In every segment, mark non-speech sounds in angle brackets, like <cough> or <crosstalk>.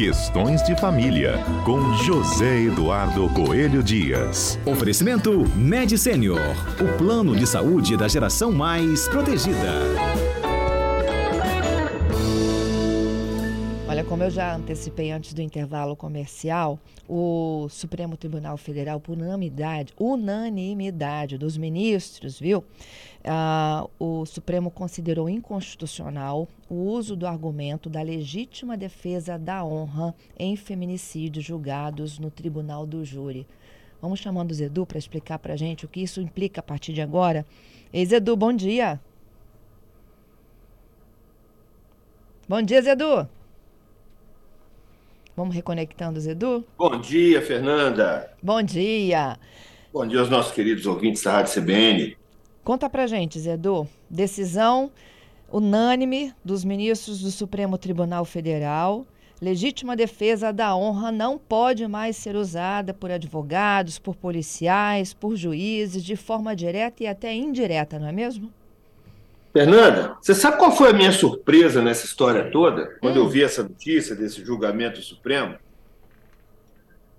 Questões de Família, com José Eduardo Coelho Dias. Oferecimento Med Senior, o plano de saúde da geração mais protegida. Olha, como eu já antecipei antes do intervalo comercial, o Supremo Tribunal Federal, por unanimidade, unanimidade dos ministros, viu? Ah, o Supremo considerou inconstitucional o uso do argumento da legítima defesa da honra em feminicídios julgados no Tribunal do Júri. Vamos chamando o Zedu para explicar para a gente o que isso implica a partir de agora. Ei, Zedu, bom dia. Bom dia, Zedu. Vamos reconectando o Zedu? Bom dia, Fernanda. Bom dia. Bom dia aos nossos queridos ouvintes da Rádio CBN. Conta pra gente, Zedu. Decisão unânime dos ministros do Supremo Tribunal Federal. Legítima defesa da honra não pode mais ser usada por advogados, por policiais, por juízes, de forma direta e até indireta, não é mesmo? Fernanda, você sabe qual foi a minha surpresa nessa história toda, quando hum. eu vi essa notícia desse julgamento supremo?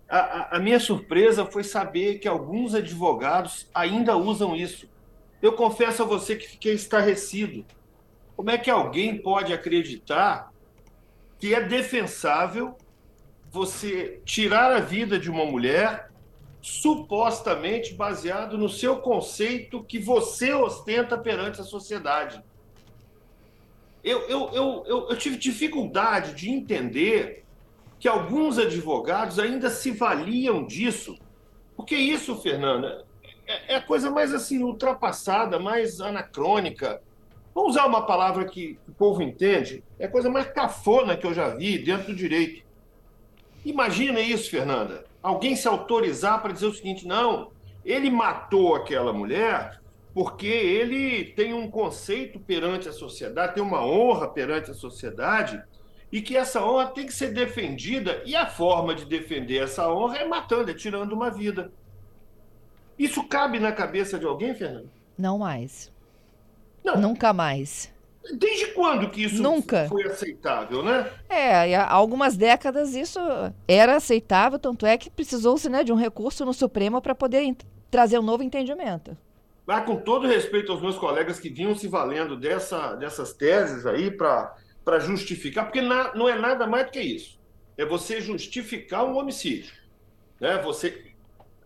A, a, a minha surpresa foi saber que alguns advogados ainda usam isso. Eu confesso a você que fiquei estarrecido. Como é que alguém pode acreditar que é defensável você tirar a vida de uma mulher supostamente baseado no seu conceito que você ostenta perante a sociedade? Eu, eu, eu, eu, eu tive dificuldade de entender que alguns advogados ainda se valiam disso. Porque isso, Fernanda, é, é a coisa mais assim ultrapassada, mais anacrônica. Vamos usar uma palavra que o povo entende. É a coisa mais cafona que eu já vi dentro do direito. Imagina isso, Fernanda. Alguém se autorizar para dizer o seguinte: não, ele matou aquela mulher porque ele tem um conceito perante a sociedade, tem uma honra perante a sociedade, e que essa honra tem que ser defendida, e a forma de defender essa honra é matando, é tirando uma vida. Isso cabe na cabeça de alguém, Fernando? Não mais. Não. Nunca mais. Desde quando que isso Nunca. foi aceitável, né? É, há algumas décadas isso era aceitável, tanto é que precisou-se né, de um recurso no Supremo para poder trazer um novo entendimento. Ah, com todo respeito aos meus colegas que vinham se valendo dessa, dessas teses aí para justificar, porque na, não é nada mais do que isso. É você justificar um homicídio. Né? Você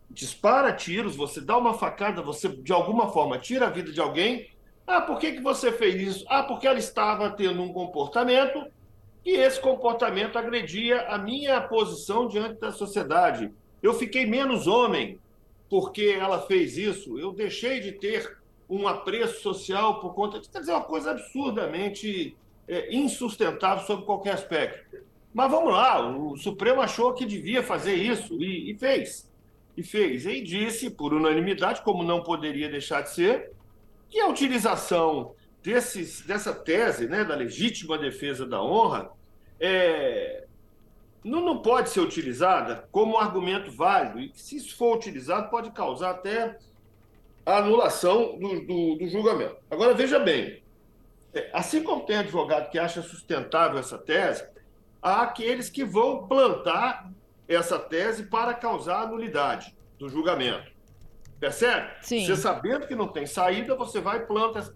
dispara tiros, você dá uma facada, você de alguma forma tira a vida de alguém. Ah, por que, que você fez isso? Ah, porque ela estava tendo um comportamento e esse comportamento agredia a minha posição diante da sociedade. Eu fiquei menos homem porque ela fez isso. Eu deixei de ter um apreço social por conta disso. Quer dizer, uma coisa absurdamente é, insustentável sob qualquer aspecto. Mas vamos lá, o Supremo achou que devia fazer isso e, e fez e fez. E disse, por unanimidade, como não poderia deixar de ser, que a utilização desses, dessa tese né, da legítima defesa da honra é, não, não pode ser utilizada como argumento válido, e se isso for utilizado, pode causar até a anulação do, do, do julgamento. Agora, veja bem, é, assim como tem advogado que acha sustentável essa tese, há aqueles que vão plantar essa tese para causar a nulidade do julgamento. Percebe? Sim. Você sabendo que não tem saída, você vai e planta.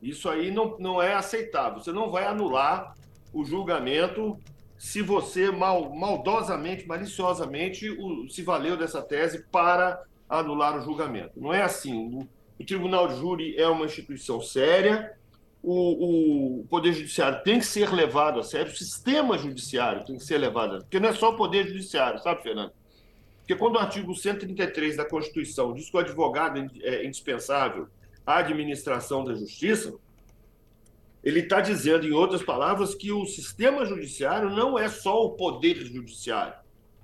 Isso aí não, não é aceitável. Você não vai anular o julgamento se você mal, maldosamente, maliciosamente o, se valeu dessa tese para anular o julgamento. Não é assim. O, o Tribunal de Júri é uma instituição séria, o, o, Poder Judiciário tem que ser levado a sério, o sistema judiciário tem que ser levado a sério, porque não é só o Poder Judiciário, sabe, Fernando? Porque quando o artigo 133 da Constituição diz que o advogado é indispensável à administração da justiça, ele está dizendo, em outras palavras, que o sistema judiciário não é só o poder judiciário.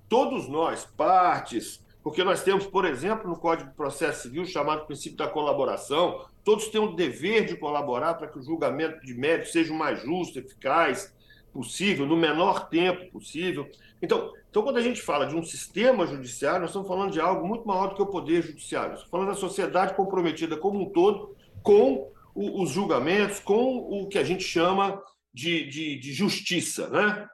Todos nós, partes, porque nós temos, por exemplo, no Código de Processo Civil, chamado princípio da colaboração, todos têm o dever de colaborar para que o julgamento de mérito seja o mais justo, eficaz possível, no menor tempo possível. Então, então, quando a gente fala de um sistema judiciário, nós estamos falando de algo muito maior do que o poder judiciário. Estamos falando da sociedade comprometida como um todo com os julgamentos, com o que a gente chama de, de, de justiça. Né?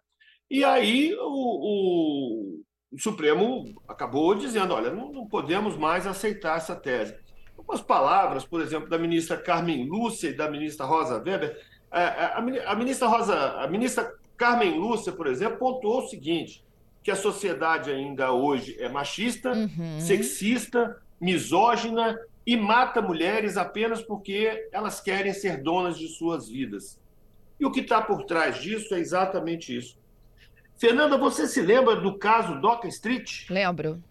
E aí o, o, o Supremo acabou dizendo: olha, não, não, podemos mais aceitar essa tese. Algumas palavras, por exemplo, da ministra Carmen Lúcia e da ministra Rosa Weber. A, a, a ministra Rosa, a ministra Carmen Lúcia, por exemplo, pontuou o seguinte: que a sociedade ainda hoje é machista, uhum. sexista, misógina e mata mulheres apenas porque elas querem ser donas de suas vidas. E o que está por trás disso é exatamente isso. Fernanda, você se lembra do caso Doca Street? Lembro.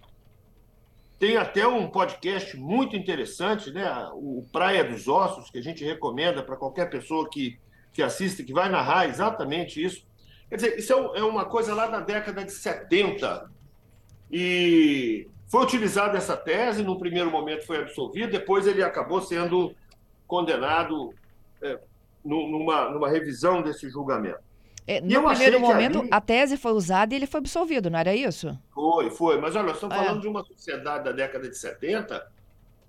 Tem até um podcast muito interessante, né? o Praia dos Ossos, que a gente recomenda para qualquer pessoa que, que assista, que vai narrar exatamente isso. Quer dizer, isso é, é uma coisa lá da década de 70. E foi utilizada essa tese, no primeiro momento foi absolvido, depois ele acabou sendo condenado é, numa, numa revisão desse julgamento. É, no primeiro momento, ali... a tese foi usada e ele foi absolvido, não era isso? Foi, foi. Mas olha, nós estamos é. falando de uma sociedade da década de 70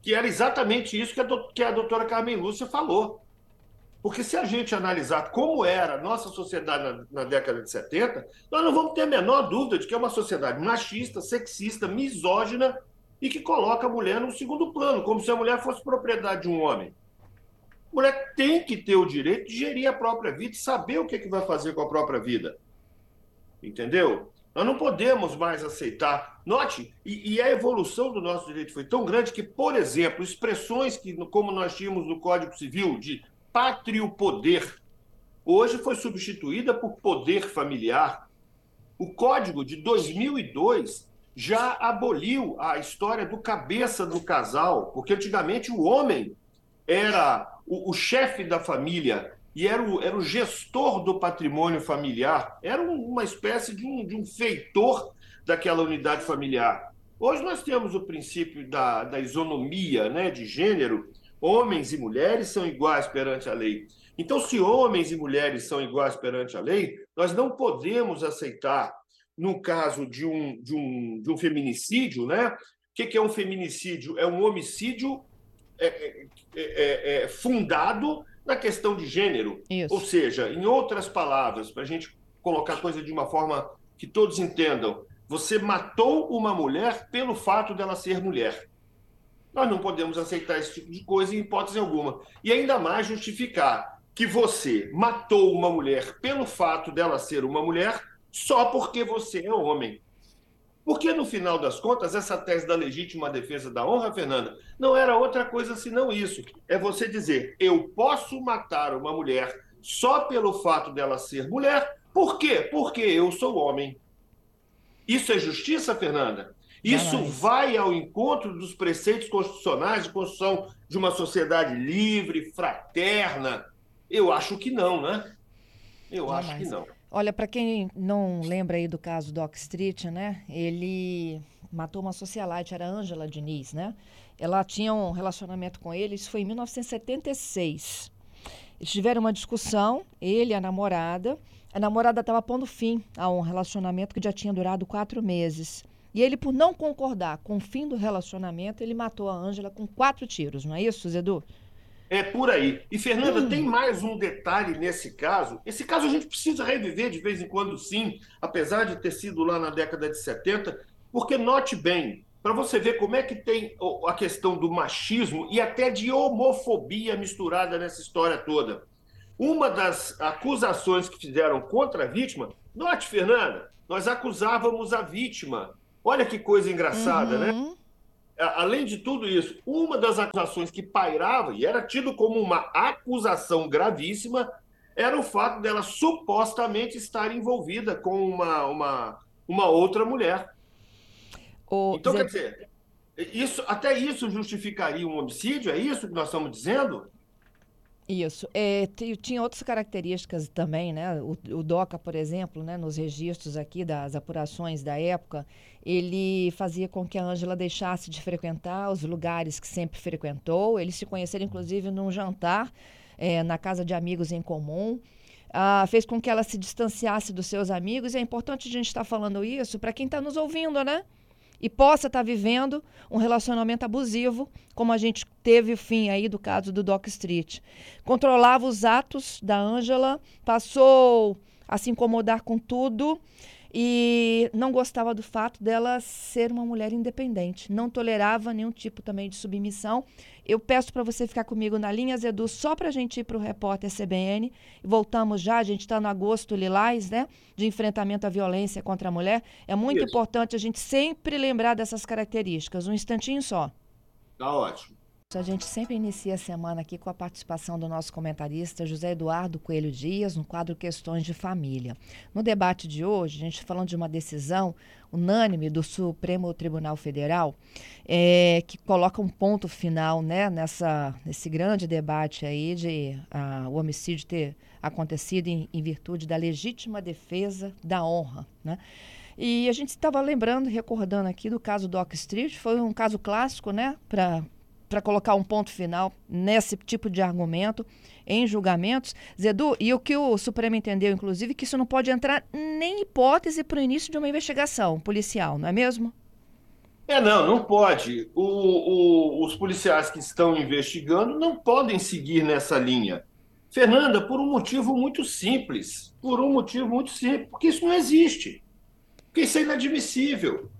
que era exatamente isso que a, do, que a doutora Carmen Lúcia falou. Porque se a gente analisar como era a nossa sociedade na, na, década de 70, nós não vamos ter a menor dúvida de que é uma sociedade machista, sexista, misógina e que coloca a mulher no segundo plano, como se a mulher fosse propriedade de um homem. A mulher tem que ter o direito de gerir a própria vida saber o que, é que vai fazer com a própria vida. Entendeu? Nós não podemos mais aceitar. Note, e, e, a evolução do nosso direito foi tão grande que, por exemplo, expressões que, como nós tínhamos no Código Civil, de pátrio poder, hoje foi substituída por poder familiar. O Código de 2002 já aboliu a história do cabeça do casal, porque antigamente o homem era o, o chefe da família e era o, era o gestor do patrimônio familiar, era uma espécie de um, de um feitor daquela unidade familiar. Hoje nós temos o princípio da, da isonomia né, de gênero, homens e mulheres são iguais perante a lei. Então, se homens e mulheres são iguais perante a lei, nós não podemos aceitar, no caso de um, de um, de um feminicídio, né? O que é um feminicídio? É um homicídio é, é, é, é fundado na questão de gênero. Isso. Ou seja, em outras palavras, para a gente colocar a coisa de uma forma que todos entendam, você matou uma mulher pelo fato dela ser mulher. Nós não podemos aceitar esse tipo de coisa em hipótese alguma. E ainda mais justificar que você matou uma mulher pelo fato dela ser uma mulher só porque você é homem. Porque, no final das contas, essa tese da legítima defesa da honra, Fernanda, não era outra coisa senão isso. É você dizer, eu posso matar uma mulher só pelo fato dela ser mulher. Por quê? Porque eu sou homem. Isso é justiça, Fernanda? Isso vai ao encontro dos preceitos constitucionais de construção de uma sociedade livre, fraterna? Eu acho que não, né? Eu acho que não. Olha, para quem não lembra aí do caso do Ox Street, né? Ele matou uma socialite, era Ângela Diniz, né? Ela tinha um relacionamento com ele, isso foi em 1976. Eles tiveram uma discussão, ele e a namorada. A namorada estava pondo fim a um relacionamento que já tinha durado quatro meses. E ele, por não concordar com o fim do relacionamento, ele matou a Ângela com quatro tiros, não é isso, Zedu? É por aí. E, Fernanda, hum. tem mais um detalhe nesse caso. Esse caso a gente precisa reviver de vez em quando, sim, apesar de ter sido lá na década de 70, porque note bem, para você ver como é que tem a questão do machismo e até de homofobia misturada nessa história toda. Uma das acusações que fizeram contra a vítima, note, Fernanda, nós acusávamos a vítima Olha que coisa engraçada, né? uhum. né? Além de tudo isso, uma das acusações que pairava, e era tido como uma acusação gravíssima, era o fato dela supostamente estar envolvida com uma, uma, uma outra mulher. O então, quer dizer, isso, até isso justificaria um homicídio? É isso que nós estamos dizendo? Isso. É, tinha outras características também, né? O, o, DOCA, por exemplo, né, nos registros aqui das apurações da época, ele fazia com que a Ângela deixasse de frequentar os lugares que sempre frequentou. Eles se conheceram, inclusive, num jantar é, na casa de amigos em comum. Ah, fez com que ela se distanciasse dos seus amigos. E é importante a gente estar tá falando isso para quem está nos ouvindo, né? E possa estar tá vivendo um relacionamento abusivo, como a gente teve o fim aí do caso do Doc Street. Controlava os atos da Ângela, passou a se incomodar com tudo e não gostava do fato dela ser uma mulher independente, não tolerava nenhum tipo também de submissão. Eu peço para você ficar comigo na linha, Zedu, só para a gente ir para o repórter CBN. Voltamos já, a gente está no agosto lilás, né? De enfrentamento à violência contra a mulher. É muito Isso. importante a gente sempre lembrar dessas características. Um instantinho só. Tá ótimo. A gente sempre inicia a semana aqui com a participação do nosso comentarista José Eduardo Coelho Dias no quadro Questões de Família. No debate de hoje, a gente falando de uma decisão unânime do Supremo Tribunal Federal é, que coloca um ponto final né, nessa, nesse grande debate aí de o homicídio ter acontecido em, em virtude da legítima defesa da honra. Né? E a gente estava lembrando, recordando aqui do caso do Oak Street, foi um caso clássico, né, para para colocar um ponto final nesse tipo de argumento em julgamentos. Zedu, e o que o Supremo entendeu, inclusive, que isso não pode entrar nem hipótese para o início de uma investigação policial, não é mesmo? É, não, não pode. O, o, os policiais que estão investigando não podem seguir nessa linha. Fernanda, por um motivo muito simples. Por um motivo muito simples, porque isso não existe. Porque isso é inadmissível.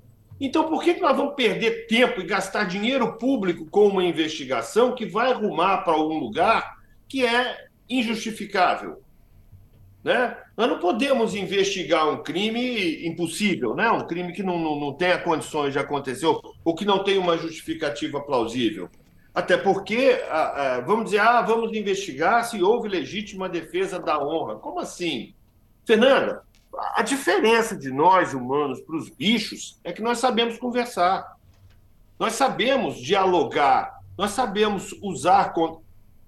Então, por que, que nós vamos perder tempo e gastar dinheiro público com uma investigação que vai arrumar para algum lugar que é injustificável? Né? Nós não podemos investigar um crime impossível, né? um crime que não, não, não tenha condições de acontecer ou que não tenha uma justificativa plausível. Até porque, vamos dizer, ah, vamos investigar se houve legítima defesa da honra. Como assim? Fernanda, a diferença de nós humanos para os bichos é que nós sabemos conversar, nós sabemos dialogar, nós sabemos usar.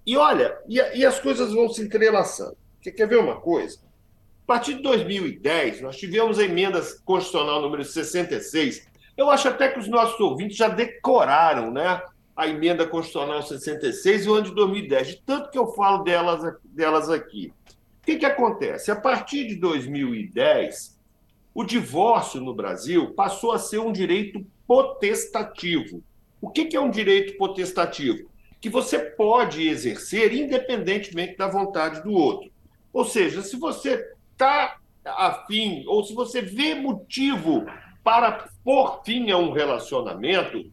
E olha, e, e as coisas vão se entrelaçando. Você quer ver uma coisa? A partir de 2010, nós tivemos a emenda constitucional número 66. Eu acho até que os nossos ouvintes já decoraram né, a emenda constitucional 66 e o ano de 2010, de tanto que eu falo delas, delas aqui que, que acontece? A partir de 2010, o divórcio no Brasil passou a ser um direito potestativo. O que, que é um direito potestativo? Que você pode exercer independentemente da vontade do outro. Ou seja, se você está afim, ou se você vê motivo para pôr fim a um relacionamento,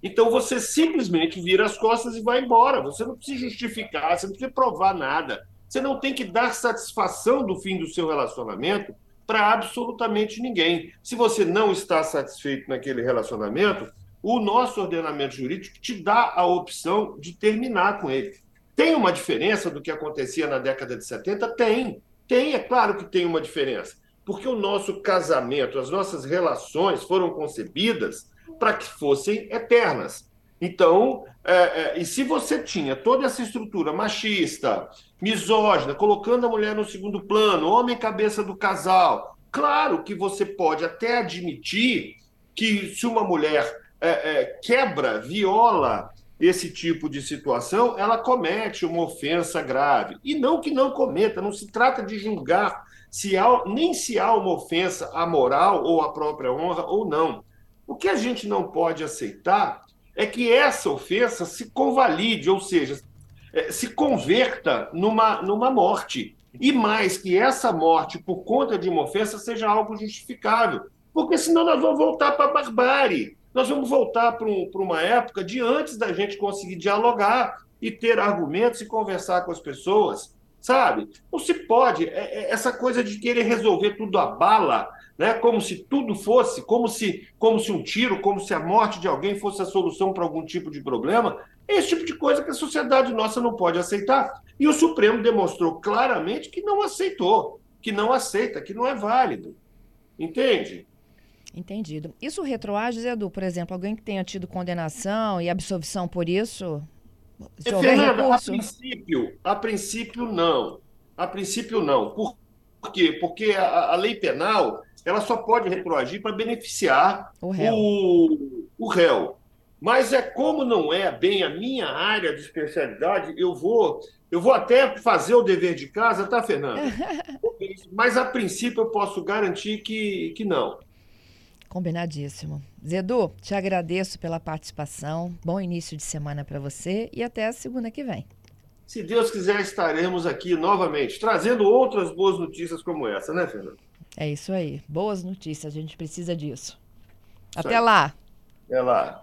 então você simplesmente vira as costas e vai embora. Você não precisa justificar, você não precisa provar nada. Você não tem que dar satisfação do fim do seu relacionamento para absolutamente ninguém. Se você não está satisfeito naquele relacionamento, o nosso ordenamento jurídico te dá a opção de terminar com ele. Tem uma diferença do que acontecia na década de 70? Tem. Tem, é claro que tem uma diferença. Porque o nosso casamento, as nossas relações foram concebidas para que fossem eternas. Então, é, é, e se você tinha toda essa estrutura machista, misógina, colocando a mulher no segundo plano, homem cabeça do casal, claro que você pode até admitir que se uma mulher é, é, quebra, viola esse tipo de situação, ela comete uma ofensa grave. E não que não cometa, não se trata de julgar se há, nem se há uma ofensa à moral ou à própria honra ou não. O que a gente não pode aceitar é que essa ofensa se convalide, ou seja, é, se converta numa, numa morte. E mais que essa morte, por conta de uma ofensa, seja algo justificável. Porque senão nós vamos voltar para a barbárie. Nós vamos voltar para um, uma época de antes da gente conseguir dialogar e ter argumentos e conversar com as pessoas, sabe? Não se pode. É, é, essa coisa de querer resolver tudo a bala né? como se tudo fosse, como se, como se um tiro, como se a morte de alguém fosse a solução para algum tipo de problema. É esse tipo de coisa que a sociedade nossa não pode aceitar. E o Supremo demonstrou claramente que não aceitou, que não aceita, que não é válido. Entende? Entendido. Isso retroage, Edu, por exemplo, alguém que tenha tido condenação e absolvição por isso? Se é, Fernanda, recurso... a princípio, a princípio não. A princípio não. Por quê? Porque a, a lei penal ela só pode retroagir para beneficiar o réu. O, o réu. Mas é como não é bem a minha área de especialidade, eu vou eu vou até fazer o dever de casa, tá, Fernanda? <laughs> Mas a princípio eu posso garantir que, que não. Combinadíssimo. Zedu, te agradeço pela participação. Bom início de semana para você e até a segunda que vem. se Deus quiser, estaremos aqui novamente, trazendo outras boas notícias como essa, né, Fernando? É isso aí. Boas notícias, a gente precisa disso. Até lá. Até lá.